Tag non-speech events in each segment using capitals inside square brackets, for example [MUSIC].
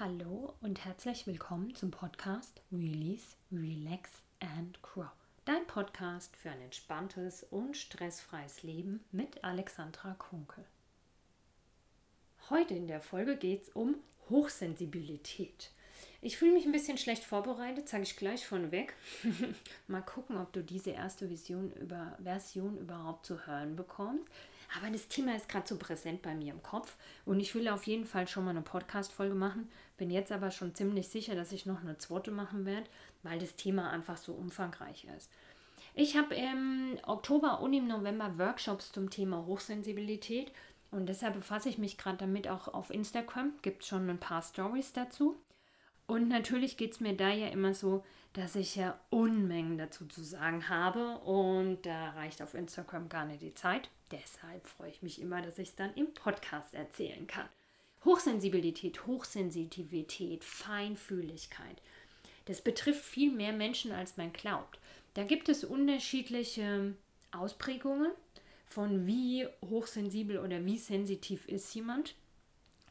Hallo und herzlich willkommen zum Podcast Release, Relax and Grow. Dein Podcast für ein entspanntes und stressfreies Leben mit Alexandra Kunkel. Heute in der Folge geht es um Hochsensibilität. Ich fühle mich ein bisschen schlecht vorbereitet, sage ich gleich vorneweg. [LAUGHS] Mal gucken, ob du diese erste Vision über, Version überhaupt zu hören bekommst. Aber das Thema ist gerade so präsent bei mir im Kopf und ich will auf jeden Fall schon mal eine Podcast-Folge machen. Bin jetzt aber schon ziemlich sicher, dass ich noch eine zweite machen werde, weil das Thema einfach so umfangreich ist. Ich habe im Oktober und im November Workshops zum Thema Hochsensibilität und deshalb befasse ich mich gerade damit auch auf Instagram. Gibt schon ein paar Stories dazu. Und natürlich geht es mir da ja immer so, dass ich ja Unmengen dazu zu sagen habe und da reicht auf Instagram gar nicht die Zeit. Deshalb freue ich mich immer, dass ich es dann im Podcast erzählen kann. Hochsensibilität, Hochsensitivität, Feinfühligkeit. Das betrifft viel mehr Menschen, als man glaubt. Da gibt es unterschiedliche Ausprägungen von wie hochsensibel oder wie sensitiv ist jemand.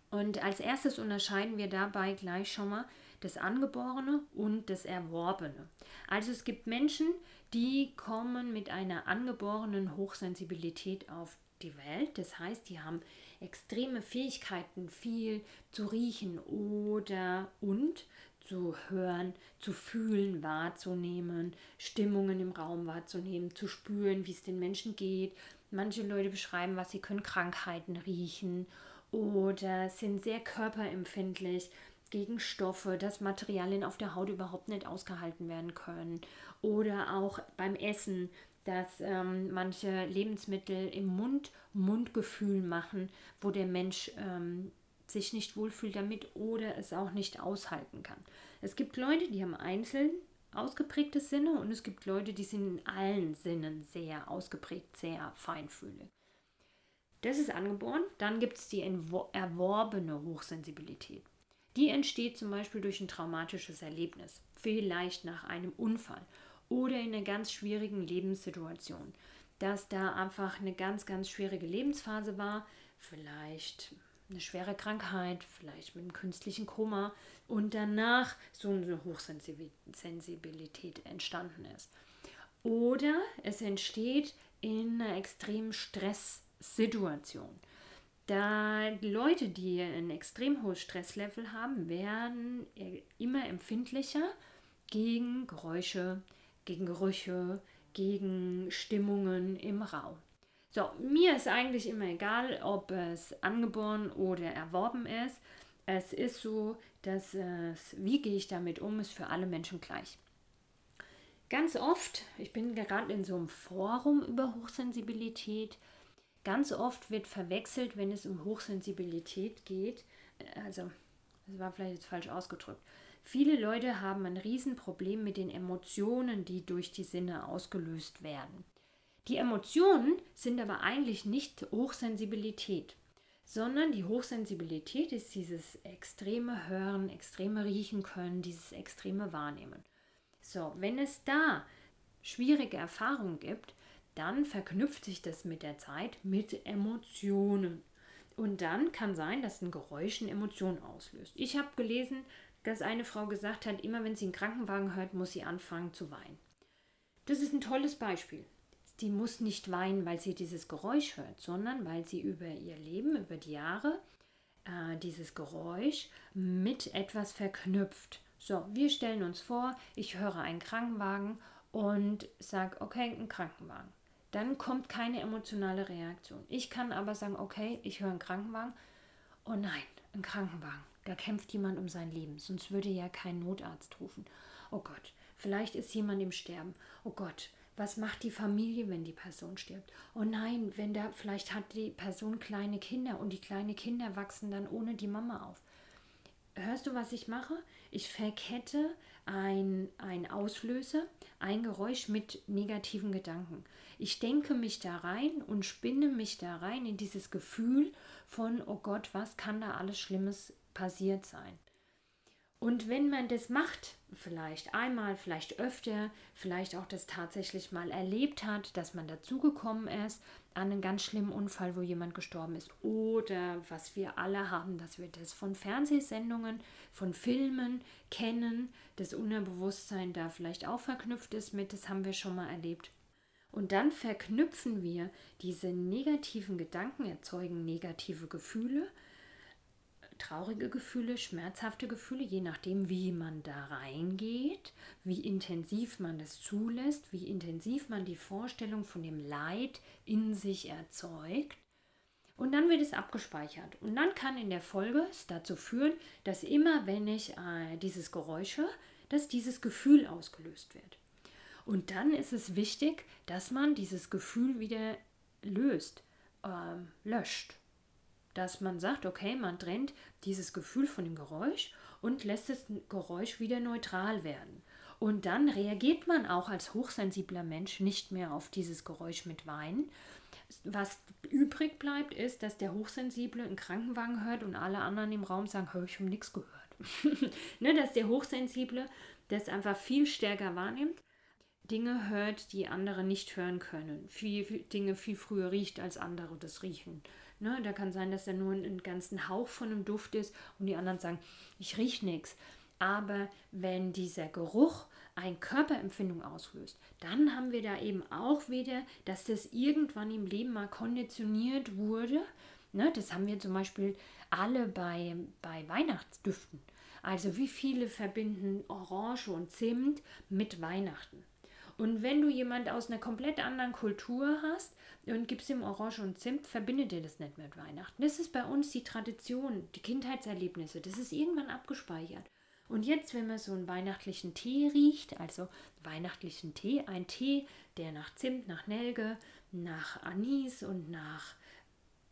Und als erstes unterscheiden wir dabei gleich schon mal das Angeborene und das Erworbene. Also es gibt Menschen, die kommen mit einer angeborenen Hochsensibilität auf die Welt. Das heißt, die haben extreme Fähigkeiten, viel zu riechen oder und zu hören, zu fühlen, wahrzunehmen, Stimmungen im Raum wahrzunehmen, zu spüren, wie es den Menschen geht. Manche Leute beschreiben, was sie können, Krankheiten riechen oder sind sehr körperempfindlich gegen Stoffe, dass Materialien auf der Haut überhaupt nicht ausgehalten werden können. Oder auch beim Essen, dass ähm, manche Lebensmittel im Mund Mundgefühl machen, wo der Mensch ähm, sich nicht wohlfühlt damit oder es auch nicht aushalten kann. Es gibt Leute, die haben einzeln ausgeprägte Sinne und es gibt Leute, die sind in allen Sinnen sehr ausgeprägt, sehr feinfühlig. Das ist angeboren. Dann gibt es die erworbene Hochsensibilität. Die entsteht zum Beispiel durch ein traumatisches Erlebnis, vielleicht nach einem Unfall oder in einer ganz schwierigen Lebenssituation, dass da einfach eine ganz, ganz schwierige Lebensphase war, vielleicht eine schwere Krankheit, vielleicht mit einem künstlichen Koma und danach so eine Hochsensibilität entstanden ist. Oder es entsteht in einer extremen Stresssituation. Da Leute, die ein extrem hohes Stresslevel haben, werden immer empfindlicher gegen Geräusche, gegen Gerüche, gegen Stimmungen im Raum. So, mir ist eigentlich immer egal, ob es angeboren oder erworben ist. Es ist so, dass es, wie gehe ich damit um, ist für alle Menschen gleich. Ganz oft, ich bin gerade in so einem Forum über Hochsensibilität, Ganz oft wird verwechselt, wenn es um Hochsensibilität geht, also das war vielleicht jetzt falsch ausgedrückt. Viele Leute haben ein Riesenproblem mit den Emotionen, die durch die Sinne ausgelöst werden. Die Emotionen sind aber eigentlich nicht Hochsensibilität, sondern die Hochsensibilität ist dieses extreme Hören, extreme Riechen können, dieses extreme Wahrnehmen. So, wenn es da schwierige Erfahrungen gibt, dann verknüpft sich das mit der Zeit mit Emotionen. Und dann kann sein, dass ein Geräusch eine Emotion auslöst. Ich habe gelesen, dass eine Frau gesagt hat, immer wenn sie einen Krankenwagen hört, muss sie anfangen zu weinen. Das ist ein tolles Beispiel. Die muss nicht weinen, weil sie dieses Geräusch hört, sondern weil sie über ihr Leben, über die Jahre, äh, dieses Geräusch mit etwas verknüpft. So, wir stellen uns vor, ich höre einen Krankenwagen und sage, okay, ein Krankenwagen dann kommt keine emotionale Reaktion. Ich kann aber sagen, okay, ich höre einen Krankenwagen. Oh nein, ein Krankenwagen. Da kämpft jemand um sein Leben. Sonst würde ja kein Notarzt rufen. Oh Gott, vielleicht ist jemand im Sterben. Oh Gott, was macht die Familie, wenn die Person stirbt? Oh nein, wenn da vielleicht hat die Person kleine Kinder und die kleinen Kinder wachsen dann ohne die Mama auf. Hörst du, was ich mache? Ich verkette ein, ein Auslöser, ein Geräusch mit negativen Gedanken. Ich denke mich da rein und spinne mich da rein in dieses Gefühl von, oh Gott, was kann da alles Schlimmes passiert sein? Und wenn man das macht, vielleicht einmal, vielleicht öfter, vielleicht auch das tatsächlich mal erlebt hat, dass man dazugekommen ist an einen ganz schlimmen Unfall, wo jemand gestorben ist, oder was wir alle haben, dass wir das von Fernsehsendungen, von Filmen kennen, das Unterbewusstsein da vielleicht auch verknüpft ist mit, das haben wir schon mal erlebt. Und dann verknüpfen wir diese negativen Gedanken, erzeugen negative Gefühle traurige Gefühle, schmerzhafte Gefühle, je nachdem, wie man da reingeht, wie intensiv man es zulässt, wie intensiv man die Vorstellung von dem Leid in sich erzeugt. Und dann wird es abgespeichert. Und dann kann in der Folge es dazu führen, dass immer, wenn ich äh, dieses Geräusch höre, dass dieses Gefühl ausgelöst wird. Und dann ist es wichtig, dass man dieses Gefühl wieder löst, äh, löscht dass man sagt, okay, man trennt dieses Gefühl von dem Geräusch und lässt das Geräusch wieder neutral werden. Und dann reagiert man auch als hochsensibler Mensch nicht mehr auf dieses Geräusch mit Weinen. Was übrig bleibt, ist, dass der Hochsensible einen Krankenwagen hört und alle anderen im Raum sagen, habe ich um nichts gehört. [LAUGHS] ne, dass der Hochsensible das einfach viel stärker wahrnimmt, Dinge hört, die andere nicht hören können, viel, viel Dinge viel früher riecht, als andere das riechen. Ne, da kann sein, dass da nur ein ganzen Hauch von einem Duft ist und die anderen sagen, ich rieche nichts. Aber wenn dieser Geruch eine Körperempfindung auslöst, dann haben wir da eben auch wieder, dass das irgendwann im Leben mal konditioniert wurde. Ne, das haben wir zum Beispiel alle bei, bei Weihnachtsdüften. Also wie viele verbinden Orange und Zimt mit Weihnachten? Und wenn du jemand aus einer komplett anderen Kultur hast und gibst ihm Orange und Zimt, verbindet ihr das nicht mit Weihnachten. Das ist bei uns die Tradition, die Kindheitserlebnisse. Das ist irgendwann abgespeichert. Und jetzt, wenn man so einen weihnachtlichen Tee riecht, also weihnachtlichen Tee, ein Tee, der nach Zimt, nach Nelke, nach Anis und nach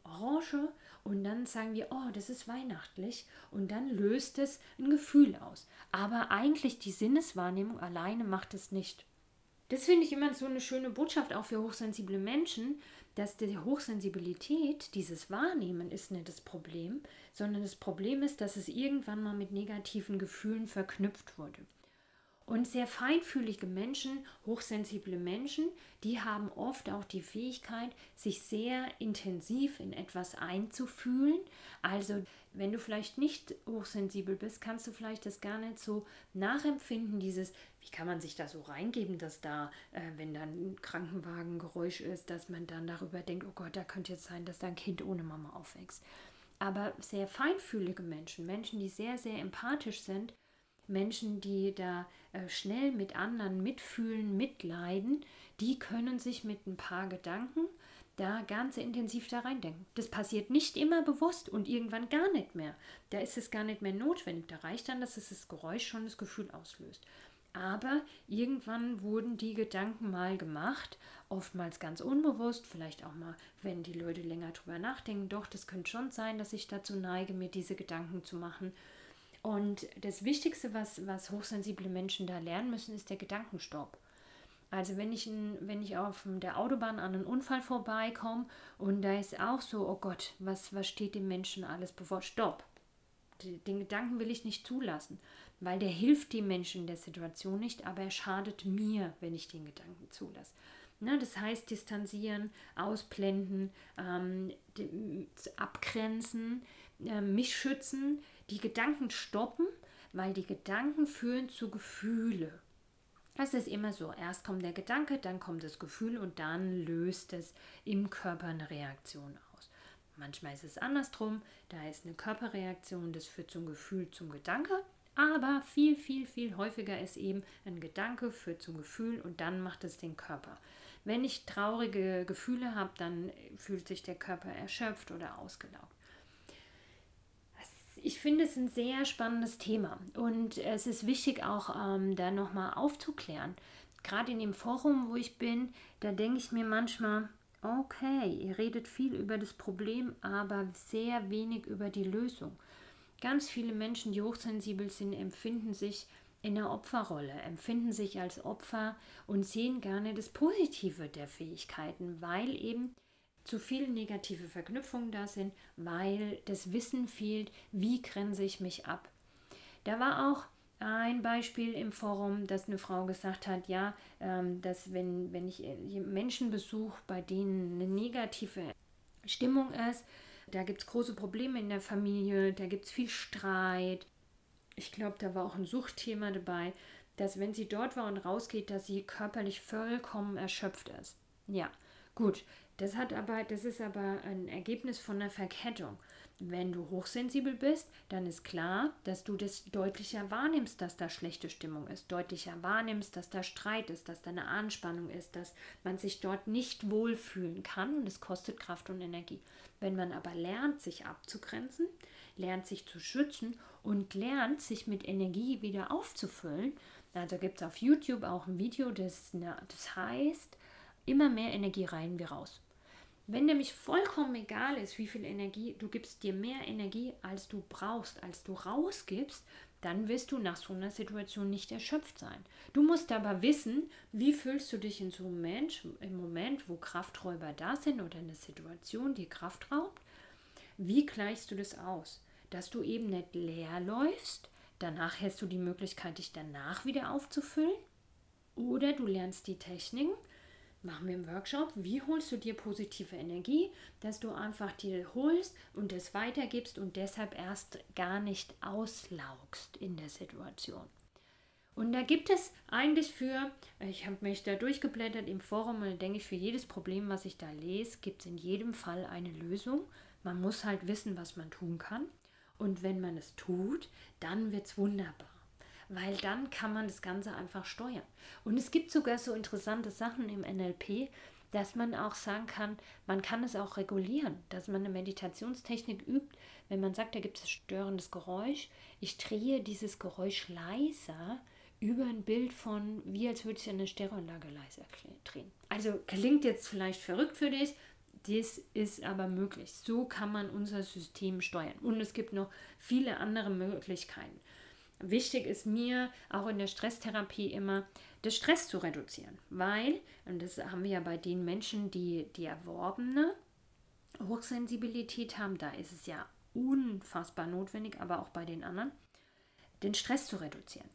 Orange und dann sagen wir, oh, das ist weihnachtlich und dann löst es ein Gefühl aus. Aber eigentlich die Sinneswahrnehmung alleine macht es nicht. Das finde ich immer so eine schöne Botschaft auch für hochsensible Menschen, dass die Hochsensibilität, dieses Wahrnehmen ist nicht das Problem, sondern das Problem ist, dass es irgendwann mal mit negativen Gefühlen verknüpft wurde. Und sehr feinfühlige Menschen, hochsensible Menschen, die haben oft auch die Fähigkeit, sich sehr intensiv in etwas einzufühlen. Also wenn du vielleicht nicht hochsensibel bist, kannst du vielleicht das gar nicht so nachempfinden, dieses, wie kann man sich da so reingeben, dass da, äh, wenn da ein Krankenwagengeräusch ist, dass man dann darüber denkt, oh Gott, da könnte jetzt sein, dass da ein Kind ohne Mama aufwächst. Aber sehr feinfühlige Menschen, Menschen, die sehr, sehr empathisch sind, Menschen, die da äh, schnell mit anderen mitfühlen, mitleiden, die können sich mit ein paar Gedanken da ganz intensiv da reindenken. Das passiert nicht immer bewusst und irgendwann gar nicht mehr. Da ist es gar nicht mehr notwendig. Da reicht dann, dass es das Geräusch schon das Gefühl auslöst. Aber irgendwann wurden die Gedanken mal gemacht, oftmals ganz unbewusst, vielleicht auch mal, wenn die Leute länger drüber nachdenken, doch, das könnte schon sein, dass ich dazu neige, mir diese Gedanken zu machen. Und das Wichtigste, was, was hochsensible Menschen da lernen müssen, ist der Gedankenstopp. Also wenn ich, wenn ich auf der Autobahn an einen Unfall vorbeikomme und da ist auch so, oh Gott, was, was steht dem Menschen alles bevor? Stopp. Den Gedanken will ich nicht zulassen, weil der hilft dem Menschen in der Situation nicht, aber er schadet mir, wenn ich den Gedanken zulasse. Na, das heißt, distanzieren, ausblenden, ähm, abgrenzen, äh, mich schützen, die Gedanken stoppen, weil die Gedanken führen zu Gefühle. Das ist immer so. Erst kommt der Gedanke, dann kommt das Gefühl und dann löst es im Körper eine Reaktion aus. Manchmal ist es andersrum, da ist eine Körperreaktion, das führt zum Gefühl, zum Gedanke. Aber viel, viel, viel häufiger ist eben ein Gedanke führt zum Gefühl und dann macht es den Körper. Wenn ich traurige Gefühle habe, dann fühlt sich der Körper erschöpft oder ausgelaugt ich finde es ein sehr spannendes Thema und es ist wichtig auch ähm, da nochmal aufzuklären. Gerade in dem Forum, wo ich bin, da denke ich mir manchmal, okay, ihr redet viel über das Problem, aber sehr wenig über die Lösung. Ganz viele Menschen, die hochsensibel sind, empfinden sich in der Opferrolle, empfinden sich als Opfer und sehen gerne das Positive der Fähigkeiten, weil eben zu viele negative Verknüpfungen da sind, weil das Wissen fehlt, wie grenze ich mich ab. Da war auch ein Beispiel im Forum, dass eine Frau gesagt hat, ja, ähm, dass wenn, wenn ich Menschen besuche, bei denen eine negative Stimmung ist, da gibt es große Probleme in der Familie, da gibt es viel Streit. Ich glaube, da war auch ein Suchtthema dabei, dass wenn sie dort war und rausgeht, dass sie körperlich vollkommen erschöpft ist. Ja, gut. Das hat aber, das ist aber ein Ergebnis von einer Verkettung. Wenn du hochsensibel bist, dann ist klar, dass du das deutlicher wahrnimmst, dass da schlechte Stimmung ist, deutlicher wahrnimmst, dass da Streit ist, dass da eine Anspannung ist, dass man sich dort nicht wohlfühlen kann und es kostet Kraft und Energie. Wenn man aber lernt, sich abzugrenzen, lernt sich zu schützen und lernt, sich mit Energie wieder aufzufüllen, also gibt es auf YouTube auch ein Video, das, das heißt, immer mehr Energie rein wie raus. Wenn nämlich vollkommen egal ist, wie viel Energie, du gibst dir mehr Energie, als du brauchst, als du rausgibst, dann wirst du nach so einer Situation nicht erschöpft sein. Du musst aber wissen, wie fühlst du dich in so einem Moment, im Moment, wo Krafträuber da sind oder eine Situation, die Kraft raubt, wie gleichst du das aus? Dass du eben nicht leer läufst, danach hast du die Möglichkeit, dich danach wieder aufzufüllen, oder du lernst die Techniken, machen wir im Workshop, wie holst du dir positive Energie, dass du einfach dir holst und es weitergibst und deshalb erst gar nicht auslaugst in der Situation. Und da gibt es eigentlich für, ich habe mich da durchgeblättert im Forum und da denke ich, für jedes Problem, was ich da lese, gibt es in jedem Fall eine Lösung. Man muss halt wissen, was man tun kann. Und wenn man es tut, dann wird es wunderbar weil dann kann man das Ganze einfach steuern. Und es gibt sogar so interessante Sachen im NLP, dass man auch sagen kann, man kann es auch regulieren, dass man eine Meditationstechnik übt, wenn man sagt, da gibt es störendes Geräusch, ich drehe dieses Geräusch leiser über ein Bild von, wie als würde ich eine Stereoanlage leiser drehen. Also klingt jetzt vielleicht verrückt für dich, das ist aber möglich. So kann man unser System steuern. Und es gibt noch viele andere Möglichkeiten. Wichtig ist mir auch in der Stresstherapie immer, das Stress zu reduzieren, weil, und das haben wir ja bei den Menschen, die die erworbene Hochsensibilität haben, da ist es ja unfassbar notwendig, aber auch bei den anderen, den Stress zu reduzieren.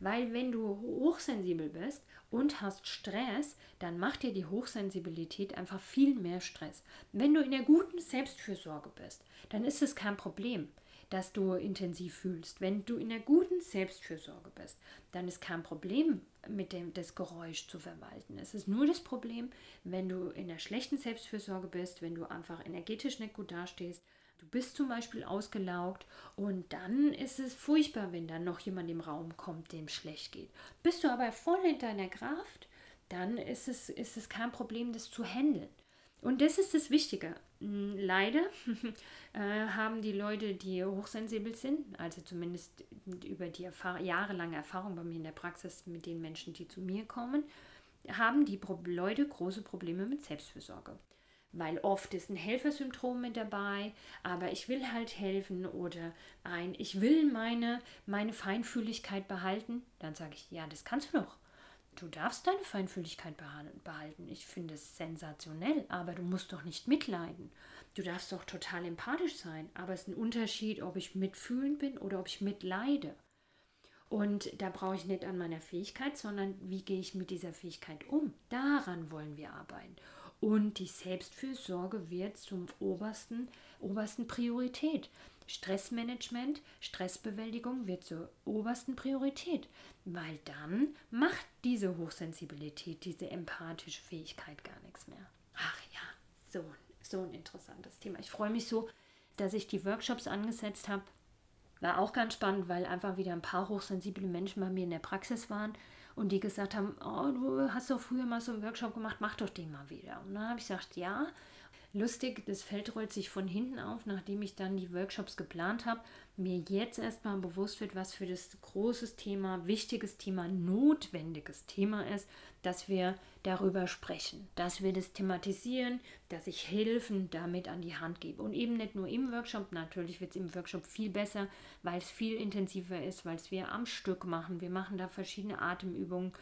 Weil wenn du hochsensibel bist und hast Stress, dann macht dir die Hochsensibilität einfach viel mehr Stress. Wenn du in der guten Selbstfürsorge bist, dann ist es kein Problem dass du intensiv fühlst. Wenn du in der guten Selbstfürsorge bist, dann ist kein Problem mit dem das Geräusch zu verwalten. Es ist nur das Problem, wenn du in der schlechten Selbstfürsorge bist, wenn du einfach energetisch nicht gut dastehst. Du bist zum Beispiel ausgelaugt und dann ist es furchtbar, wenn dann noch jemand im Raum kommt, dem schlecht geht. Bist du aber voll in deiner Kraft, dann ist es, ist es kein Problem, das zu handeln. Und das ist das Wichtige. Hm, leider [LAUGHS] äh, haben die Leute, die hochsensibel sind, also zumindest über die Erfahr jahrelange Erfahrung bei mir in der Praxis mit den Menschen, die zu mir kommen, haben die Pro Leute große Probleme mit Selbstfürsorge. Weil oft ist ein Helfersyndrom mit dabei, aber ich will halt helfen oder ein, ich will meine, meine Feinfühligkeit behalten. Dann sage ich, ja, das kannst du doch du darfst deine Feinfühligkeit behalten. Ich finde es sensationell, aber du musst doch nicht mitleiden. Du darfst doch total empathisch sein, aber es ist ein Unterschied, ob ich mitfühlend bin oder ob ich mitleide. Und da brauche ich nicht an meiner Fähigkeit, sondern wie gehe ich mit dieser Fähigkeit um? Daran wollen wir arbeiten. Und die Selbstfürsorge wird zum obersten, obersten Priorität. Stressmanagement, Stressbewältigung wird zur obersten Priorität, weil dann macht diese Hochsensibilität, diese empathische Fähigkeit gar nichts mehr. Ach ja, so, so ein interessantes Thema. Ich freue mich so, dass ich die Workshops angesetzt habe. War auch ganz spannend, weil einfach wieder ein paar hochsensible Menschen bei mir in der Praxis waren und die gesagt haben, oh, du hast doch früher mal so einen Workshop gemacht, mach doch den mal wieder. Und dann habe ich gesagt, ja, Lustig, das Feld rollt sich von hinten auf, nachdem ich dann die Workshops geplant habe, mir jetzt erstmal bewusst wird, was für das großes Thema, wichtiges Thema, notwendiges Thema ist, dass wir darüber sprechen, dass wir das thematisieren, dass ich Hilfen damit an die Hand gebe. Und eben nicht nur im Workshop, natürlich wird es im Workshop viel besser, weil es viel intensiver ist, weil es wir am Stück machen. Wir machen da verschiedene Atemübungen,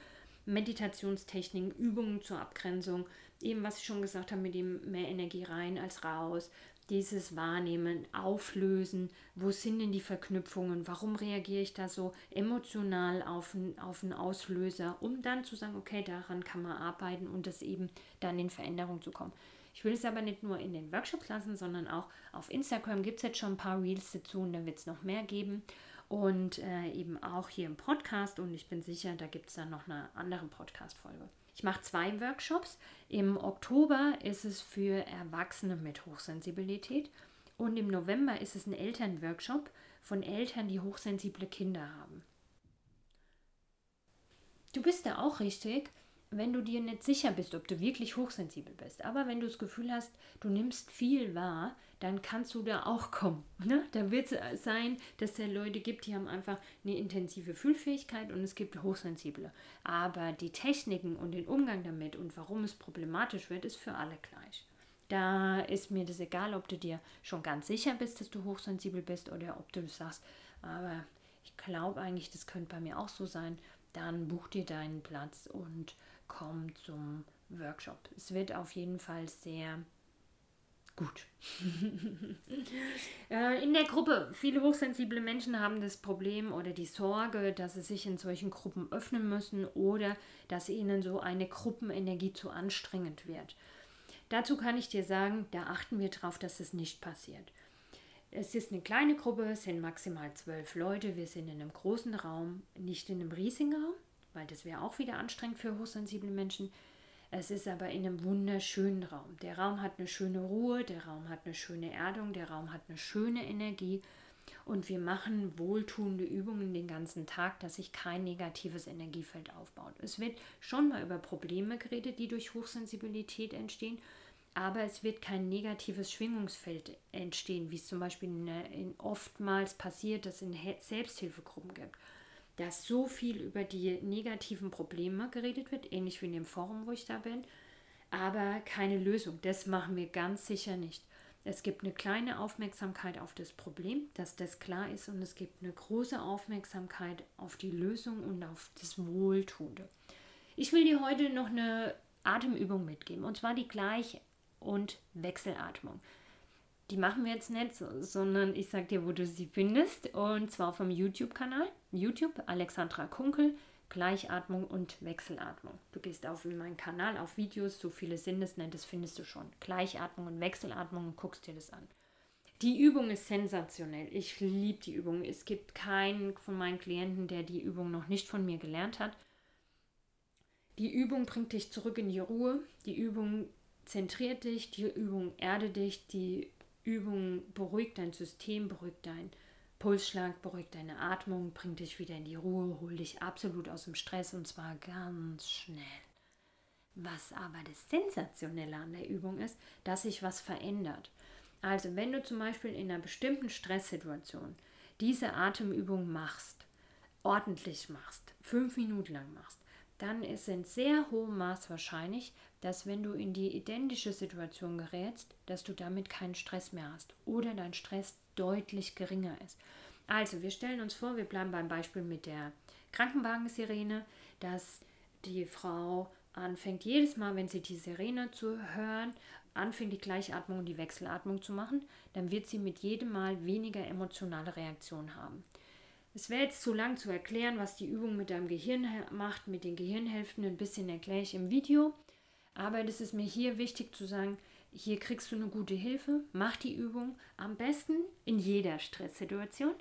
Meditationstechniken, Übungen zur Abgrenzung eben was ich schon gesagt habe, mit dem mehr Energie rein als raus. dieses Wahrnehmen auflösen. Wo sind denn die Verknüpfungen? Warum reagiere ich da so emotional auf, ein, auf einen Auslöser, um dann zu sagen, okay, daran kann man arbeiten und das eben dann in Veränderung zu kommen. Ich will es aber nicht nur in den Workshops lassen, sondern auch auf Instagram gibt es jetzt schon ein paar Reels dazu und da wird es noch mehr geben. Und äh, eben auch hier im Podcast und ich bin sicher, da gibt es dann noch eine andere Podcast-Folge. Ich mache zwei Workshops. Im Oktober ist es für Erwachsene mit Hochsensibilität und im November ist es ein Elternworkshop von Eltern, die hochsensible Kinder haben. Du bist da auch richtig, wenn du dir nicht sicher bist, ob du wirklich hochsensibel bist. Aber wenn du das Gefühl hast, du nimmst viel wahr, dann kannst du da auch kommen. [LAUGHS] Ne? Da wird es sein, dass es Leute gibt, die haben einfach eine intensive Fühlfähigkeit und es gibt hochsensible. Aber die Techniken und den Umgang damit und warum es problematisch wird, ist für alle gleich. Da ist mir das egal, ob du dir schon ganz sicher bist, dass du hochsensibel bist oder ob du sagst, aber ich glaube eigentlich, das könnte bei mir auch so sein. Dann buch dir deinen Platz und komm zum Workshop. Es wird auf jeden Fall sehr gut. [LAUGHS] Äh, in der Gruppe, viele hochsensible Menschen haben das Problem oder die Sorge, dass sie sich in solchen Gruppen öffnen müssen oder dass ihnen so eine Gruppenenergie zu anstrengend wird. Dazu kann ich dir sagen, da achten wir darauf, dass es nicht passiert. Es ist eine kleine Gruppe, es sind maximal zwölf Leute. Wir sind in einem großen Raum, nicht in einem riesigen Raum, weil das wäre auch wieder anstrengend für hochsensible Menschen. Es ist aber in einem wunderschönen Raum. Der Raum hat eine schöne Ruhe, der Raum hat eine schöne Erdung, der Raum hat eine schöne Energie. Und wir machen wohltuende Übungen den ganzen Tag, dass sich kein negatives Energiefeld aufbaut. Es wird schon mal über Probleme geredet, die durch Hochsensibilität entstehen, aber es wird kein negatives Schwingungsfeld entstehen, wie es zum Beispiel in, in oftmals passiert, dass es in Selbsthilfegruppen gibt dass so viel über die negativen Probleme geredet wird, ähnlich wie in dem Forum, wo ich da bin, aber keine Lösung. Das machen wir ganz sicher nicht. Es gibt eine kleine Aufmerksamkeit auf das Problem, dass das klar ist, und es gibt eine große Aufmerksamkeit auf die Lösung und auf das Wohltuende. Ich will dir heute noch eine Atemübung mitgeben, und zwar die Gleich- und Wechselatmung. Die machen wir jetzt nicht, sondern ich sage dir, wo du sie findest. Und zwar vom YouTube-Kanal. YouTube, Alexandra Kunkel, Gleichatmung und Wechselatmung. Du gehst auf meinen Kanal, auf Videos, so viele sind es nicht, das findest du schon. Gleichatmung und Wechselatmung und guckst dir das an. Die Übung ist sensationell. Ich liebe die Übung. Es gibt keinen von meinen Klienten, der die Übung noch nicht von mir gelernt hat. Die Übung bringt dich zurück in die Ruhe. Die Übung zentriert dich. Die Übung erde dich. Die Übung beruhigt dein System, beruhigt dein Pulsschlag, beruhigt deine Atmung, bringt dich wieder in die Ruhe, hol dich absolut aus dem Stress und zwar ganz schnell. Was aber das Sensationelle an der Übung ist, dass sich was verändert. Also wenn du zum Beispiel in einer bestimmten Stresssituation diese Atemübung machst, ordentlich machst, fünf Minuten lang machst, dann ist in sehr hohem Maß wahrscheinlich, dass wenn du in die identische Situation gerätst, dass du damit keinen Stress mehr hast oder dein Stress deutlich geringer ist. Also, wir stellen uns vor, wir bleiben beim Beispiel mit der Krankenwagensirene, dass die Frau anfängt, jedes Mal, wenn sie die Sirene zu hören, anfängt, die Gleichatmung und die Wechselatmung zu machen, dann wird sie mit jedem Mal weniger emotionale Reaktionen haben. Es wäre jetzt zu lang zu erklären, was die Übung mit deinem Gehirn macht, mit den Gehirnhälften. Ein bisschen erkläre ich im Video. Aber das ist mir hier wichtig zu sagen, hier kriegst du eine gute Hilfe. Mach die Übung am besten in jeder Stresssituation.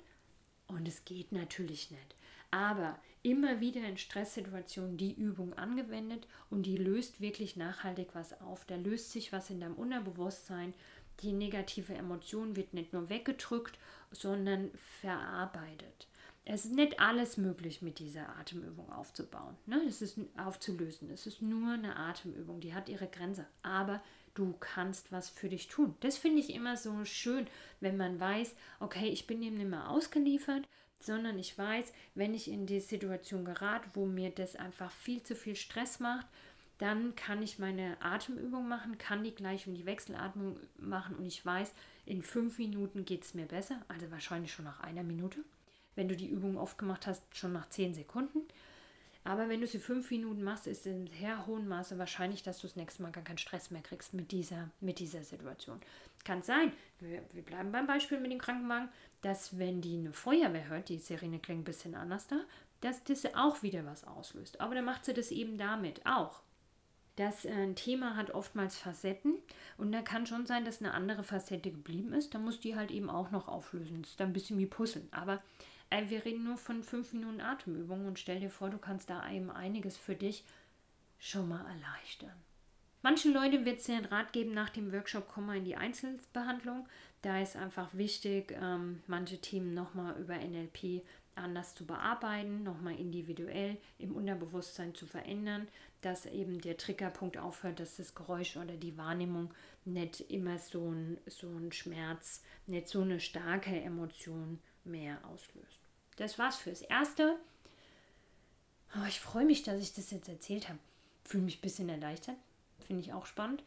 Und es geht natürlich nicht. Aber immer wieder in Stresssituationen die Übung angewendet und die löst wirklich nachhaltig was auf. Da löst sich was in deinem Unterbewusstsein. Die negative Emotion wird nicht nur weggedrückt, sondern verarbeitet es ist nicht alles möglich mit dieser Atemübung aufzubauen. Ne? Es ist aufzulösen. Es ist nur eine Atemübung, die hat ihre Grenze. Aber du kannst was für dich tun. Das finde ich immer so schön, wenn man weiß, okay, ich bin dem nicht mehr ausgeliefert, sondern ich weiß, wenn ich in die Situation gerate, wo mir das einfach viel zu viel Stress macht, dann kann ich meine Atemübung machen, kann die gleich um die Wechselatmung machen und ich weiß, in fünf Minuten geht es mir besser, also wahrscheinlich schon nach einer Minute wenn du die Übung oft gemacht hast, schon nach 10 Sekunden. Aber wenn du sie fünf Minuten machst, ist es in sehr hohem Maße wahrscheinlich, dass du das nächste Mal gar keinen Stress mehr kriegst mit dieser, mit dieser Situation. Kann sein, wir, wir bleiben beim Beispiel mit dem Krankenwagen, dass wenn die eine Feuerwehr hört, die Sirene klingt ein bisschen anders da, dass das auch wieder was auslöst. Aber dann macht sie das eben damit auch. Das äh, Thema hat oftmals Facetten und da kann schon sein, dass eine andere Facette geblieben ist. Da muss die halt eben auch noch auflösen. Das ist dann ein bisschen wie Puzzeln. Aber äh, wir reden nur von fünf Minuten Atemübung und stell dir vor, du kannst da eben einiges für dich schon mal erleichtern. Manchen Leuten wird es den Rat geben, nach dem Workshop komm mal in die Einzelbehandlung. Da ist einfach wichtig, ähm, manche Themen nochmal über NLP anders zu bearbeiten, nochmal individuell im Unterbewusstsein zu verändern, dass eben der Triggerpunkt aufhört, dass das Geräusch oder die Wahrnehmung nicht immer so ein, so ein Schmerz, nicht so eine starke Emotion mehr auslöst. Das war's fürs Erste. Oh, ich freue mich, dass ich das jetzt erzählt habe. Fühle mich ein bisschen erleichtert. Finde ich auch spannend.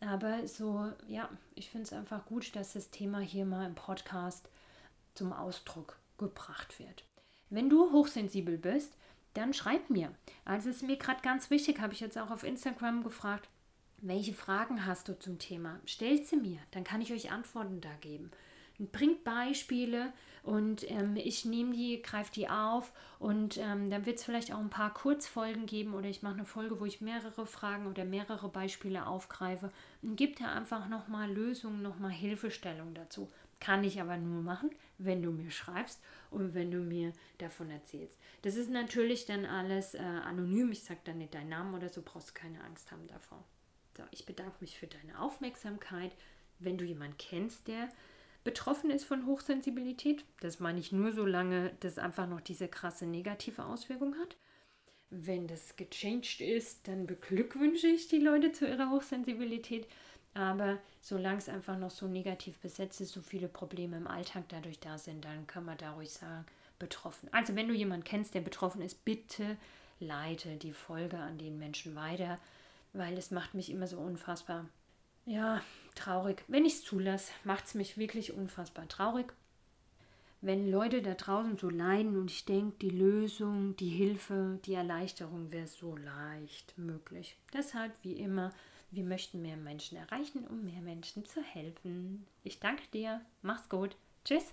Aber so, ja, ich finde es einfach gut, dass das Thema hier mal im Podcast zum Ausdruck gebracht wird. Wenn du hochsensibel bist, dann schreib mir. Also ist mir gerade ganz wichtig, habe ich jetzt auch auf Instagram gefragt, welche Fragen hast du zum Thema? Stellt sie mir, dann kann ich euch Antworten da geben. Bringt Beispiele und ähm, ich nehme die, greife die auf und ähm, dann wird es vielleicht auch ein paar Kurzfolgen geben oder ich mache eine Folge, wo ich mehrere Fragen oder mehrere Beispiele aufgreife und gebe dir einfach nochmal Lösungen, nochmal Hilfestellung dazu. Kann ich aber nur machen, wenn du mir schreibst und wenn du mir davon erzählst. Das ist natürlich dann alles äh, anonym. Ich sage dann nicht deinen Namen oder so, brauchst keine Angst haben davor. So, ich bedanke mich für deine Aufmerksamkeit. Wenn du jemanden kennst, der betroffen ist von Hochsensibilität, das meine ich nur so lange, dass einfach noch diese krasse negative Auswirkung hat. Wenn das gechanged ist, dann beglückwünsche ich die Leute zu ihrer Hochsensibilität. Aber solange es einfach noch so negativ besetzt ist, so viele Probleme im Alltag dadurch da sind, dann kann man da ruhig sagen, betroffen. Also wenn du jemanden kennst, der betroffen ist, bitte leite die Folge an den Menschen weiter, weil es macht mich immer so unfassbar, ja, traurig. Wenn ich es zulasse, macht es mich wirklich unfassbar traurig. Wenn Leute da draußen so leiden und ich denke, die Lösung, die Hilfe, die Erleichterung wäre so leicht möglich. Deshalb, wie immer, wir möchten mehr Menschen erreichen, um mehr Menschen zu helfen. Ich danke dir. Mach's gut. Tschüss.